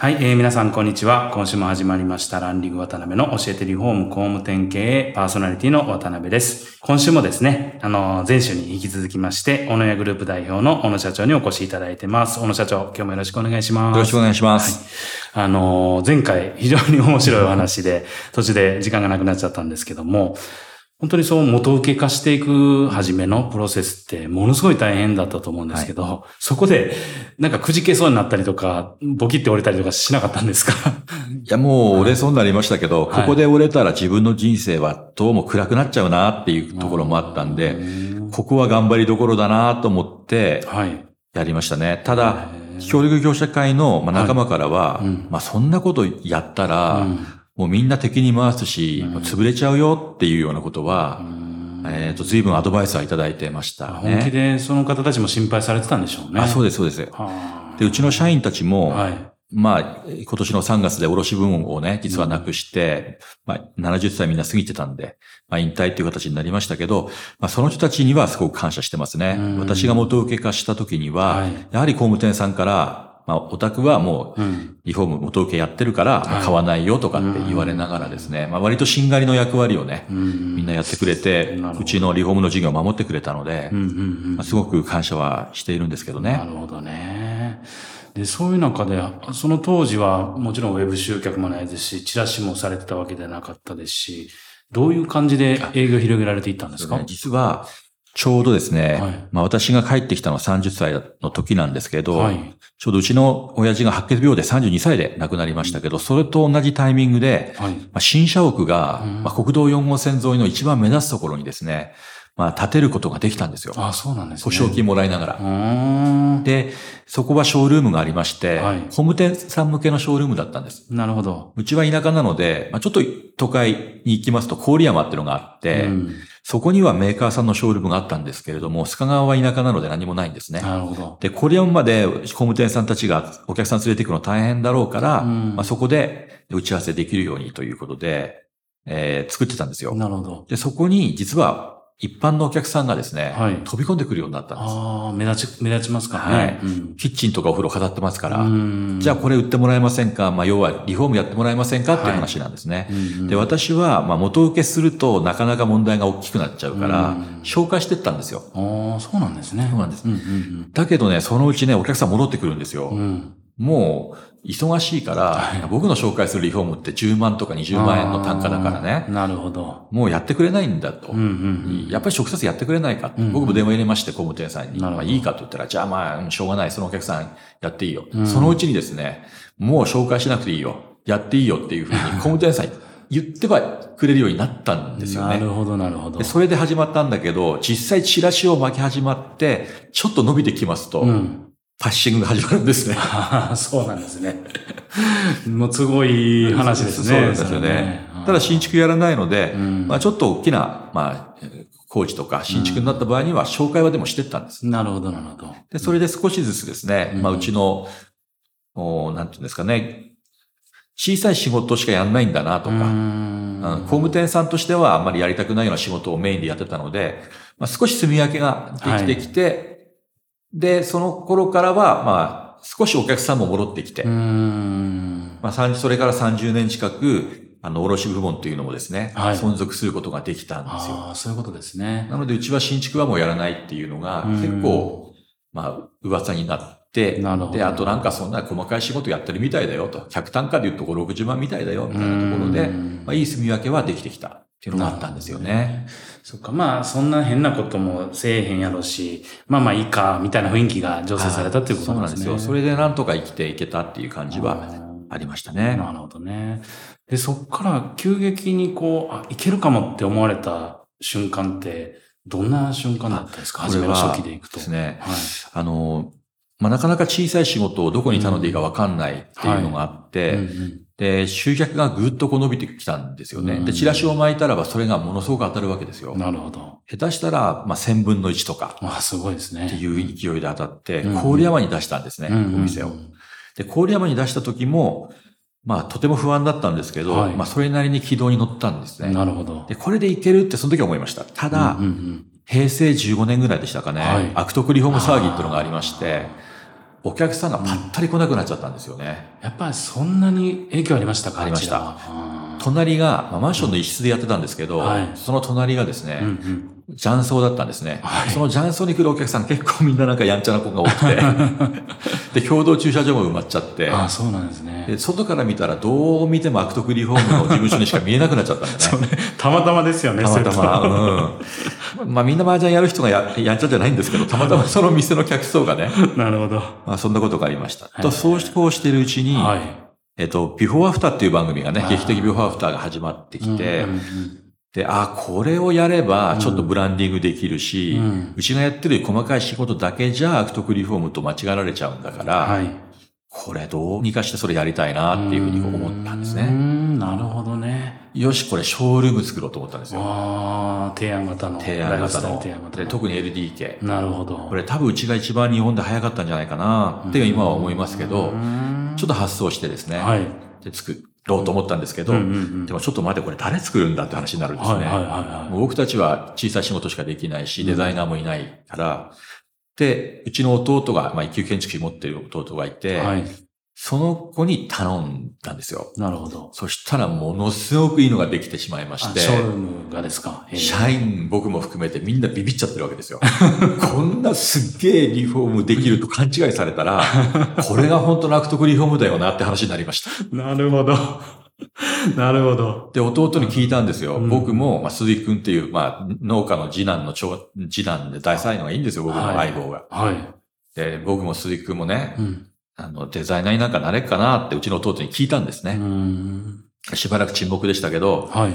はい、えー、皆さんこんにちは。今週も始まりましたランリング渡辺の教えてリフォーム工務店経営パーソナリティの渡辺です。今週もですね、あの、前週に引き続きまして、小野屋グループ代表の小野社長にお越しいただいてます。小野社長、今日もよろしくお願いします。よろしくお願いします。あの、前回非常に面白いお話で、途中で時間がなくなっちゃったんですけども、本当にそう元請け化していく初めのプロセスってものすごい大変だったと思うんですけど、そこでなんかくじけそうになったりとか、ボキって折れたりとかしなかったんですか？いや、もう折れそうになりましたけど、はい。ここで折れたら自分の人生はどうも暗くなっちゃうなっていうところもあったんで、ここは頑張りどころだなと思ってはい。やりましたね。ただ協力業者会のまあ仲間からは、うん。まあそんなことやったら、うんもうみんな敵に回すし、うん潰れちゃうよっていうようなことは、えっ、と、随分アドバイスはいただいてましたね。本気でその方たちも心配されてたんでしょうね。あ、そうでです、そうです。はで、うちの社員たちも、はい。まあ、今年の3月で卸分をね、実はなくして、まあ、70歳みんな過ぎてたんで、まあ、引退っていう形になりましたけど、まあ、その人たちにはすごく感謝してますねうん。私が元請け化した時には、はいやはり工務店さんから、まあ、お宅はもう、うん。リフォーム元請けやってるから、買わないよとかって言われながらですね、まあ、割としんがりの役割をね、うんみんなやってくれてうちのリフォームの事業を守ってくれたのですごく感謝はしているんですけどね。なるほどね。で、そういう中で、その当時はもちろんウェブ集客もないですし、チラシもされてたわけではなかったですし、どういう感じで営業を広げられていったんですか？実は、ちょうどですね、はいまあ私が帰ってきたのは30歳の時なんですけど、はい。ちょうどうちの親父が白血病で32歳で亡くなりましたけど、それと同じタイミングで、はい。まあ、新社屋が、うんまあ、国道4号線沿いの一番目立つところにですね、まあ建てることができたんですよ。あ、そうなんですね。保証金もらいながら。で、そこはショールームがありまして、はい工務店さん向けのショールームだったんです。なるほど。うちは田舎なので、まあ、ちょっと都会に行きますと郡山っていうのがあって、うんそこにはメーカーさんのショールームがあったんですけれども、須賀川は田舎なので何もないんですね。なるほど。で、郡山まで工務店さんたちがお客さん連れて行くの大変だろうから、うんまあ、そこで打ち合わせできるようにということで、えー作ってたんですよ。なるほど。で、そこに実は一般のお客さんがですね、はい飛び込んでくるようになったんです。ああ、目立ち、目立ちますからね。はいうんキッチンとかお風呂飾ってますから、うんじゃあこれ売ってもらえませんか？まあ要はリフォームやってもらえませんかっていう話なんですね。うんうんで、私は、まあ元請けするとなかなか問題が大きくなっちゃうから、うん紹介してったんですよ。ああ、そうなんですね。そうなんですうんうんだけどね、そのうちね、お客さん戻ってくるんですよ。うん。うん。もう、忙しいから、僕の紹介するリフォームって10万とか20万円の単価だからね、なるほど。もうやってくれないんだと。うんうんやっぱり直接やってくれないか、うん僕も電話入れまして、工務店さんに。まあいいかと言ったら、じゃあまあ、しょうがない。そのお客さんやっていいよ。うんそのうちにですね、もう紹介しなくていいよ。やっていいよっていうふうに、工務店さんに言ってはくれるようになったんですよね。なるほど、なるほど。でそれで始まったんだけど、実際チラシを巻き始まって、ちょっと伸びてきますと、うん。パッシングが始まるんですね。そうなんですね。もうすごい話ですね。そうなんですよそれね。ただ新築やらないので、うんまあちょっと大きな、まあ、工事とか新築になった場合には紹介はでもしてったんです。なるほど、なるほど。で、それで少しずつですね、うんまあうちの、おなんていうんですかね、小さい仕事しかやんないんだなとうか、工務店さんとしてはあんまりやりたくないような仕事をメインでやってたので、まあ、少し住み分けができてきて、で、その頃からは、まあ、少しお客さんも戻ってきて、うん。まあ、それから30年近く、あの、卸部門っていうのもですね、はい存続することができたんですよ。ああ、そういうことですね。なので、うちは新築はもうやらないっていうのが、うん結構、まあ、噂になって、なるほどで、あとなんかそんな細かい仕事やってるみたいだよと、客単価で言うと5、60万みたいだよ、みたいなところで、うんまあ、いい住み分けはできてきたっていうのがあったんですよね。そっか、まあ、そんな変なこともせえへんやろし、まあまあいいか、みたいな雰囲気が醸成されたっていうことなんですね。そうなんですよ。それでなんとか生きていけたっていう感じはありましたね。なるほどね。で、そっから急激にこう、あ、いけるかもって思われた瞬間って、どんな瞬間だったですか？初めの初期でいくと。ですね。はい。あの、まあ、なかなか小さい仕事をどこに頼んでいいかわかんないっていうのがあって、で、集客がぐっとこう伸びてきたんですよね。うんで、チラシを巻いたらばそれがものすごく当たるわけですよ。なるほど。下手したら、まあ、1000分の1とかあ、すごいですね。っていう勢いで当たって、うん郡山に出したんですね、うんうんうんお店を。で、郡山に出した時も、まあ、とても不安だったんですけど、はいまあ、それなりに軌道に乗ったんですね。なるほど。で、これでいけるってその時は思いました。ただ、うんうん平成15年ぐらいでしたかね、はい悪徳リフォーム騒ぎっていうのがありまして、お客さんがぱったり来なくなっちゃったんですよね。やっぱりそんなに影響ありましたかありました隣が、まあ、マンションの一室でやってたんですけど、はいその隣がですね、ーうんうん雀荘だったんですね。はいその雀荘に来るお客さん結構みんななんかやんちゃな子が多くて、で、共同駐車場も埋まっちゃって、ああ、そうなんですね。で外から見たらどう見ても悪徳リフォームの事務所にしか見えなくなっちゃったんだね。たまたまですよね、たまたま。うん。まあみんな麻雀やる人がややんちゃじゃないんですけど、たまたまその店の客層がね、なるほど。まあそんなことがありました。いと、そうこうしているうちに、はい。えっと、ビフォーアフターっていう番組がね劇的ビフォーアフターが始まってきて、うんうんで、あ、これをやれば、ちょっとブランディングできるし、ううんちがやってる細かい仕事だけじゃ悪徳リフォームと間違えられちゃうんだから、はい。これどうにかしてそれやりたいなっていうふうに思ったんですね。ん、なるほどね。よし、これショールーム作ろうと思ったんですよ。ああ、提案型の。提案型の。で提案型の。特に LDK。なるほど。これ多分うちが一番日本で早かったんじゃないかなって今は思いますけど、ちょっと発想してですね、はい。で作ろうと思ったんですけど、うんうんうんでもちょっと待って、これ誰作るんだって話になるんですね。はいはいはいはいもう僕たちは小さい仕事しかできないし、デザイナーもいないから、で、うちの弟が、まあ一級建築士持ってる弟がいて、はい。その子に頼んだんですよ。なるほど。そしたらものすごくいいのができてしまいまあして、ショールームがですか？えー社員僕も含めてみんなビビっちゃってるわけですよ。こんなすっげえリフォームできると勘違いされたら、これが本当の悪徳リフォームだよなって話になりました。なるほど。なるほど。で、弟に聞いたんですよ。うん僕も、まあ、鈴木くんっていう、まあ、農家の次男の長、次男で大才能がいいんですよ、僕の相棒が。はい。で、僕も鈴木くんもね、うん。あの、デザイナーになんかなれっかなってうちの弟に聞いたんですうね。ん。しばらく沈黙でしたけど、はい。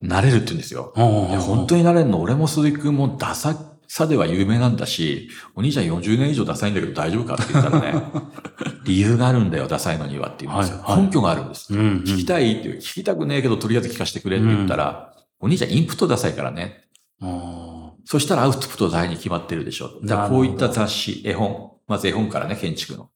なれるって言うんですよ。本当になれるの俺も鈴木くんもダサさでは有名なんだし、お兄ちゃん40年以上ダサいんだけど大丈夫かって言ったらね、理由があるんだよ、ダサいのにはって言うんですよ。はいはい根拠があるんです。うんうん聞きたいっていう、聞きたくねえけどとりあえず聞かせてくれって言ったら、お兄ちゃんインプットダサいからね。あそしたらアウトプット大に決まってるでしょ。だからこういった雑誌、絵本、まず絵本からね、建築のー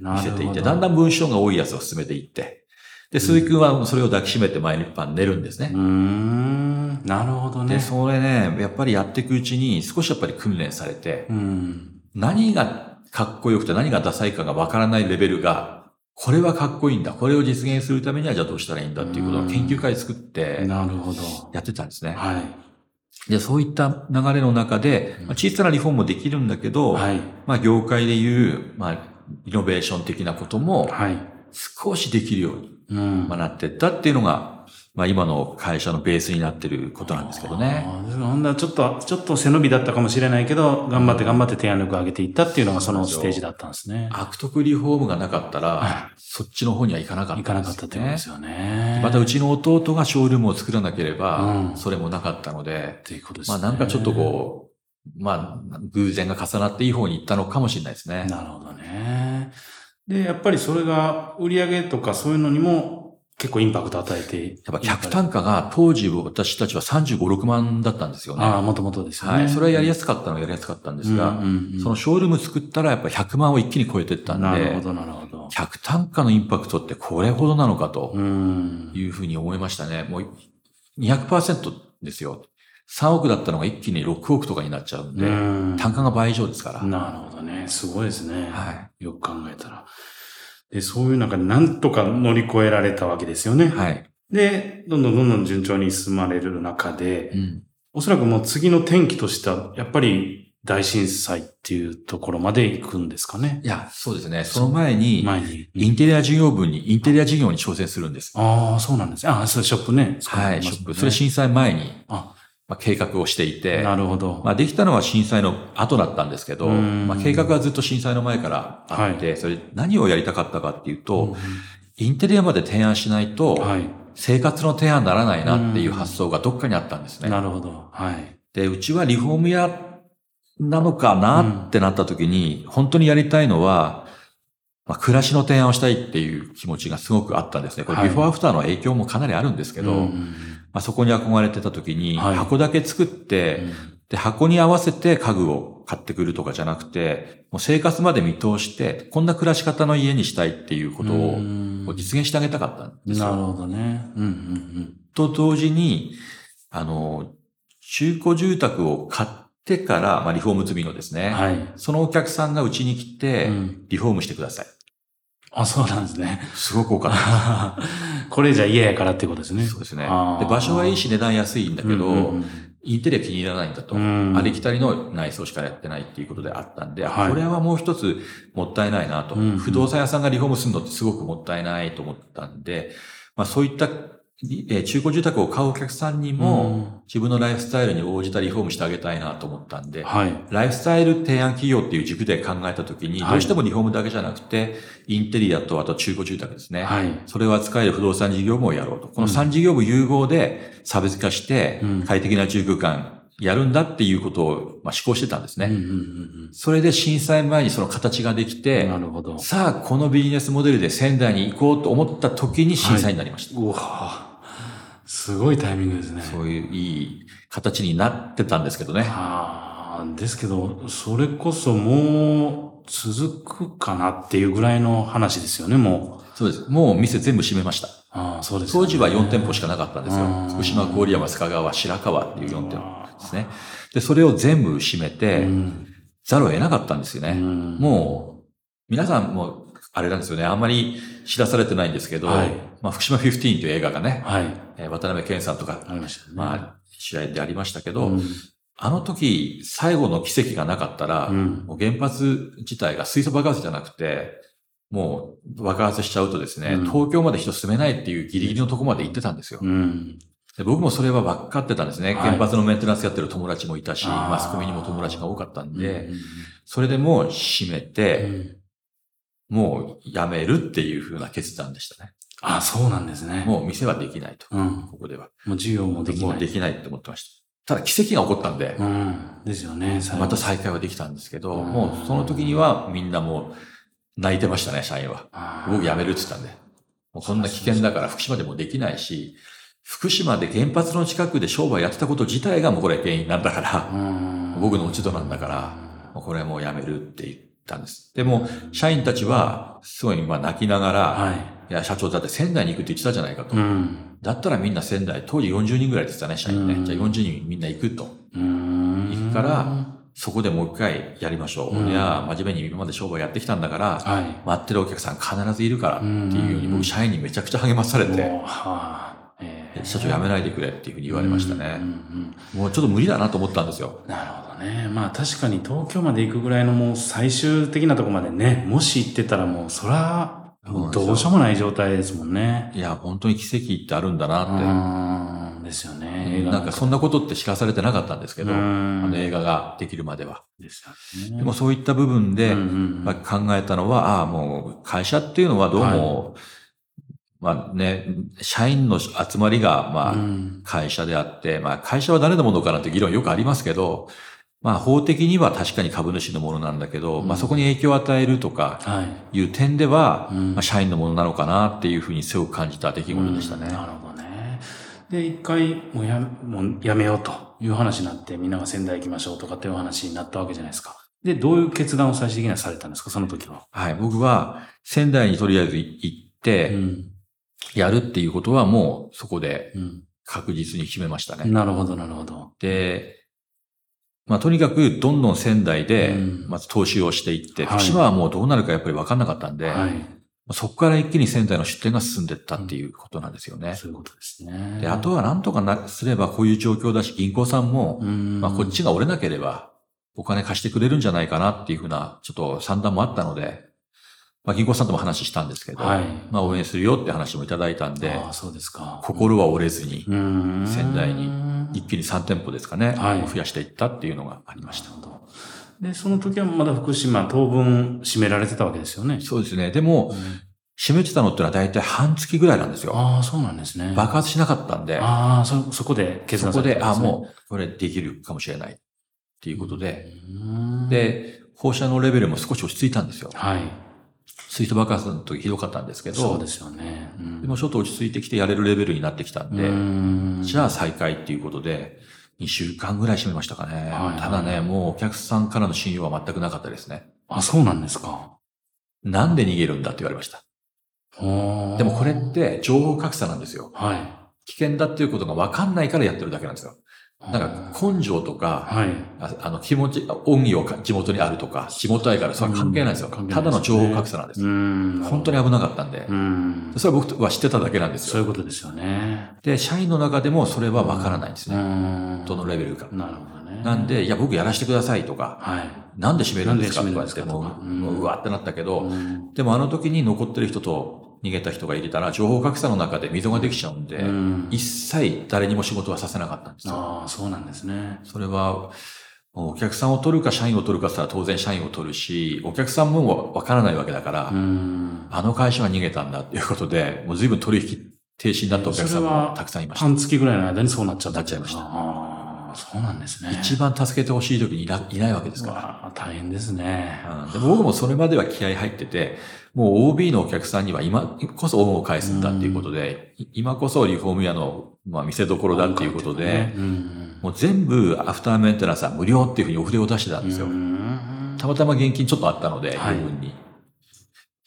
見せていて、だんだん文章が多いやつを進めていって、で、鈴木くんはそれを抱きしめて毎日晩寝るんですねうー。ん。なるほどで、ね。それね、やっぱりやっていくうちに少しやっぱり訓練されて、うん。何がかっこよくて何がダサいかがわからないレベルが、これはかっこいいんだ。これを実現するためにはじゃあどうしたらいいんだっていうことを研究会作ってなるほど。やってたんですね。はい。で、そういった流れの中で、まあ小さなリフォームもできるんだけど、はい。まあ業界でいう、まあ、イノベーション的なこともはい。少しできるようになってったっていうのが、まあ今の会社のベースになってることなんですけどね。ほんだらちょっと、ちょっと背伸びだったかもしれないけど、頑張って頑張って提案力を上げていったっていうのがそのステージだったんですね。悪徳リフォームがなかったら、そっちの方には行かなかったいかなかったってことですよね。またうちの弟がショールームを作らなければ、うんそれもなかったのでうことですね。まあなんかちょっとこう、まあ偶然が重なっていい方に行ったのかもしれないですね。なるほどね。で、やっぱりそれが売り上げとかそういうのにも結構インパクト与えて。やっぱ客単価が当時私たちは35、6万だったんですよね。ああ、もともとですよね。はい。それはやりやすかったのはやりやすかったんですが、うんうんうんそのショールーム作ったらやっぱ100万を一気に超えてったんで、なるほど、なるほど。客単価のインパクトってこれほどなのかとうん。いうふうに思いましたね。もう、200%ですよ。3億だったのが一気に6億とかになっちゃうんで、うん単価が倍以上ですから。なるほどね。すごいですね。はよく考えたら。で、そういう中でなんとか乗り越えられたわけですよね。はい。で、どんどんどんどん順調に進まれる中で、うん。おそらくもう次の転機としては、やっぱり大震災っていうところまで行くんですかね。いや、そうですね。その前に、前に。インテリア事業部に、インテリア事業に挑戦するんです。ああ、そうなんですね。ああ、そう、ショップね。はい、ショップ。それね震災前に、あ、まあ、計画をしていて、なるほど。まあ、できたのは震災の後だったんですけど、うんまあ、計画はずっと震災の前からあって、それ何をやりたかったかっていうと、インテリアまで提案しないと、はい。生活の提案にならないなっていう発想がどっかにあったんですね。なるほど。はい。で、うちはリフォーム屋なのかなってなった時に、本当にやりたいのは、まあ、暮らしの提案をしたいっていう気持ちがすごくあったんですね。これ、はいビフォーアフターの影響もかなりあるんですけど、うんまあ、そこに憧れてた時に、はい箱だけ作って、で、箱に合わせて家具を買ってくるとかじゃなくて、もう生活まで見通して、こんな暮らし方の家にしたいっていうことを実現してあげたかったんですよ。なるほどね。うんうんと同時に、あの、中古住宅を買ってから、まあ、リフォーム済みのですね、うん。はい。そのお客さんがうちに来て、うんリフォームしてください。あ、そうなんですね。すごく多かった。これじゃ嫌やからってことですね。そうですね。で場所はいいし値段安いんだけど、うんうんうんインテリア気に入らないんだと。うんありきたりの内装しかやってないっていうことであったんで、あはいこれはもう一つもったいないなと、うんうん不動産屋さんがリフォームするのってすごくもったいないと思ったんで、まあそういった、えー中古住宅を買うお客さんにも、自分のライフスタイルに応じたリフォームしてあげたいなと思ったんで、はい。ライフスタイル提案企業っていう軸で考えたときに、はいどうしてもリフォームだけじゃなくて、インテリアとあと中古住宅ですね。はい。それを扱える不動産事業部をやろうと。この3事業部融合で差別化してうん、快適な住空間やるんだっていうことを、まあ、思考してたんですね。うんうんうんそれで震災前にその形ができうんてな、るほど。さあ、このビジネスモデルで仙台に行こうと思った時に震災になりました。うわすごいタイミングですね。そういういい形になってたんですけどね。ああ、ですけど、それこそもう続くかなっていうぐらいの話ですよね、もう。そうです。もう店全部閉めました。ああ、そうですよね、当時は4店舗しかなかったんですようん。福島、郡山、須賀川、白川っていう4店舗ですね。で、それを全部閉めて、うんざるを得なかったんですよね。うんもう、皆さんも、あれなんですよね。あんまり知らされてないんですけど、はいまあ、福島15という映画がね、はい。えー渡辺健さんとか、ありましたね。まあ、試合でありましたけど、うんあの時、最後の奇跡がなかったら、うんもう原発自体が水素爆発じゃなくて、もう爆発しちゃうとですね、うん東京まで人住めないっていうギリギリのとこまで行ってたんですよ。うん。で僕もそれは分かってたんですね。はい原発のメンテナンスやってる友達もいたし、マスコミにも友達が多かったんで、うんそれでもう閉めうて、んもう辞めるっていう風な決断でしたね。あ、そうなんですね。もう店はできないと。うん。ここでは。もう授業もできない。もうできないって思ってました。ただ奇跡が起こったんで、うん。ですよね。また再開はできたんですけど、うんもうその時にはみんなもう泣いてましたね、社員は。僕辞めるって言ったんで。もうこんな危険だから福島でもできないし、福島で原発の近くで商売やってたこと自体がもうこれ原因なんだから、うん僕の落ち度なんだから、これはもうやめるって言ったんです。でも、社員たちは、すごいまあ泣きながら、はい。いや、社長だって仙台に行くって言ってたじゃないかと。うん。だったらみんな仙台、当時40人ぐらいって言ってたね、社員ね。うんじゃあ40人みんな行くと。うん。行くから、そこでもう一回やりましょう。うんいや、真面目に今まで商売やってきたんだから、はい。待ってるお客さん必ずいるからっていうように、うん僕社員にめちゃくちゃ励まされて、えー社長辞めないでくれっていうふうに言われましたねもうちょっと無理だなと思ったんですよ。なるほどね。まあ確かに東京まで行くぐらいのもう最終的なとこまでね、もし行ってたらもうそら、どうしようもない状態ですもんね。いや、本当に奇跡ってあるんだなって。うん。ですよね。なんかそんなことって知らされてなかったんですけど、うあんの映画ができるまでは。ですよね。でもそういった部分で、まあ、考えたのは、ああ、もう会社っていうのはどうも、まあね、社員の集まりが、まあ、うん会社であって、まあ会社は誰のものかなって議論よくありますけど、まあ法的には確かに株主のものなんだけど、うんまあそこに影響を与えるとかはい。いう点では、うんまあ社員のものなのかなっていうふうにすごく感じた出来事でしたね。うんなるほどね。で、一回、もうや、もうやめようという話になって、みんなが仙台行きましょうとかっていう話になったわけじゃないですか。で、どういう決断を最終的にはされたんですか、その時は。はい。僕は仙台にとりあえず行って、うん。やるっていうことはもうそこでうん。確実に決めましたね。なるほど、なるほど。で、まあ、とにかくどんどん仙台でうん、まず投資をしていって、はい福島はもうどうなるかやっぱり分かんなかったんで、はい。そこから一気に仙台の出店が進んでいったっていうことなんですよね。そういうことですね。で、あとはなんとかな、すればこういう状況だし、銀行さんも、うん、まあ、こっちが折れなければ、お金貸してくれるんじゃないかなっていうふうな、ちょっと算段もあったので、まあ、銀行さんとも話したんですけど、はいまあ、応援するよって話もいただいたんで、ああ、そうですか。心は折れずに、うん仙台に一気に3店舗ですかね、はい増やしていったっていうのがありました。で、その時はまだ福島当分閉められてたわけですよね。そうですね。でも、閉めてたのってのは大体半月ぐらいなんですよ。ああ、そうなんですね。爆発しなかったんで、ああ、そ、そこで決断さそこで、あ、れたんすねもう、これできるかもしれないっていうことで、うん、で、放射能レベルも少し落ち着いたんですよ。はい。水素爆発の時ひどかったんですけど、そうですよね。うんでもちょっと落ち着いてきてやれるレベルになってきたんで、うんじゃあ再開っていうことで、2週間ぐらい閉めましたかね。はいただね、もうお客さんからの信用は全くなかったですね。あ、そうなんですか。なんで逃げるんだって言われました。でもこれって情報格差なんですよ。はい。危険だっていうことが分かんないからやってるだけなんですよ。なんか根性とか、はい。ああの気持ち、恩義をか地元にあるとか、地元愛がある、それは関係ないですよ。関係ないですねただの情報格差なんです。うん。本当に危なかったんでう。ん。それは僕は知ってただけなんですよ。そういうことですよね。で、社員の中でもそれは分からないんですうね。ん。どのレベルか。なるほどね。なんで、いや、僕やらせてくださいとか、はい。なんで閉めるんですかとか言って、ですかともう、わってなったけど、うんでもあの時に残ってる人と逃げた人がいたら、情報格差の中で溝ができちゃうんで、うん一切誰にも仕事はさせなかったんですよ。ああ、そうなんですね。それは、お客さんを取るか社員を取るかって言ったら当然社員を取るし、お客さんもわからないわけだから、うん。あの会社は逃げたんだっていうことで、もう随分取引停止になったお客さんもたくさんいました。半月ぐらいの間にそうなっちゃった。なっちゃいましたああ、そうなんですね。一番助けてほしい時にいないないわけですから。大変ですね。うんでも僕もそれまでは気合入ってて、もう OB のお客さんには今こそ恩を返すんだっていうことで、い今こそリフォーム屋の、まあ、見せ所だっていうことで、うん。もう全部アフターメンテナンスは無料っていうふうにお筆を出してたんですよ。うんたまたま現金ちょっとあったので、はい余分に。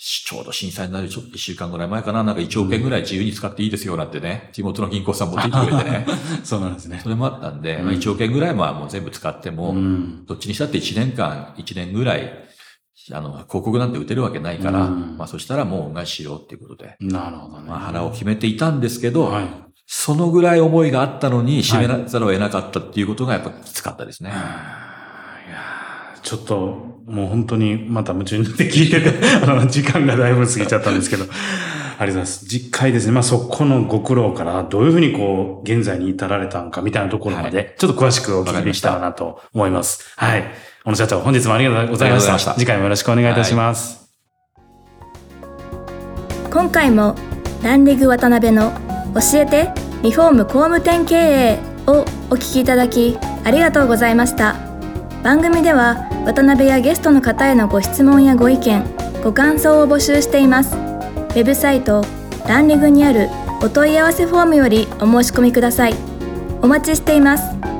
しちょうど震災になるちょ一週間ぐらい前かな、なんか1億円ぐらい自由に使っていいですよなんてね、地元の銀行さん持ってきてくれてね。そうなんですねそ。れもあったんで、うんまあ、1億円ぐらいはもう全部使っても、うん。どっちにしたって1年間、1年ぐらい、あの、広告なんて打てるわけないから、うんまあそしたらもう恩返ししようっていうことで、なるほどね。まあ腹を決めていたんですけど、はい。そのぐらい思いがあったのに締めらざるを得なかったっていうことがやっぱきつかったですね。いやーちょっと、もう本当にまた夢中になって聞いてて、あの、時間がだいぶ過ぎちゃったんですけど、ありがとうございます。実会ですね。まあそこのご苦労からどういうふうにこう、現在に至られたのかみたいなところまで、ちょっと詳しくお聞きできたらなと思います。はい。小野社長、本日もありがとうございました。した次回もよろしくお願いいたします。今回もランリグ渡辺の教えてリフォーム工務店経営をお聞きいただきありがとうございました番組では渡辺やゲストの方へのご質問やご意見ご感想を募集していますウェブサイトランリグにあるお問い合わせフォームよりお申し込みください。お待ちしています。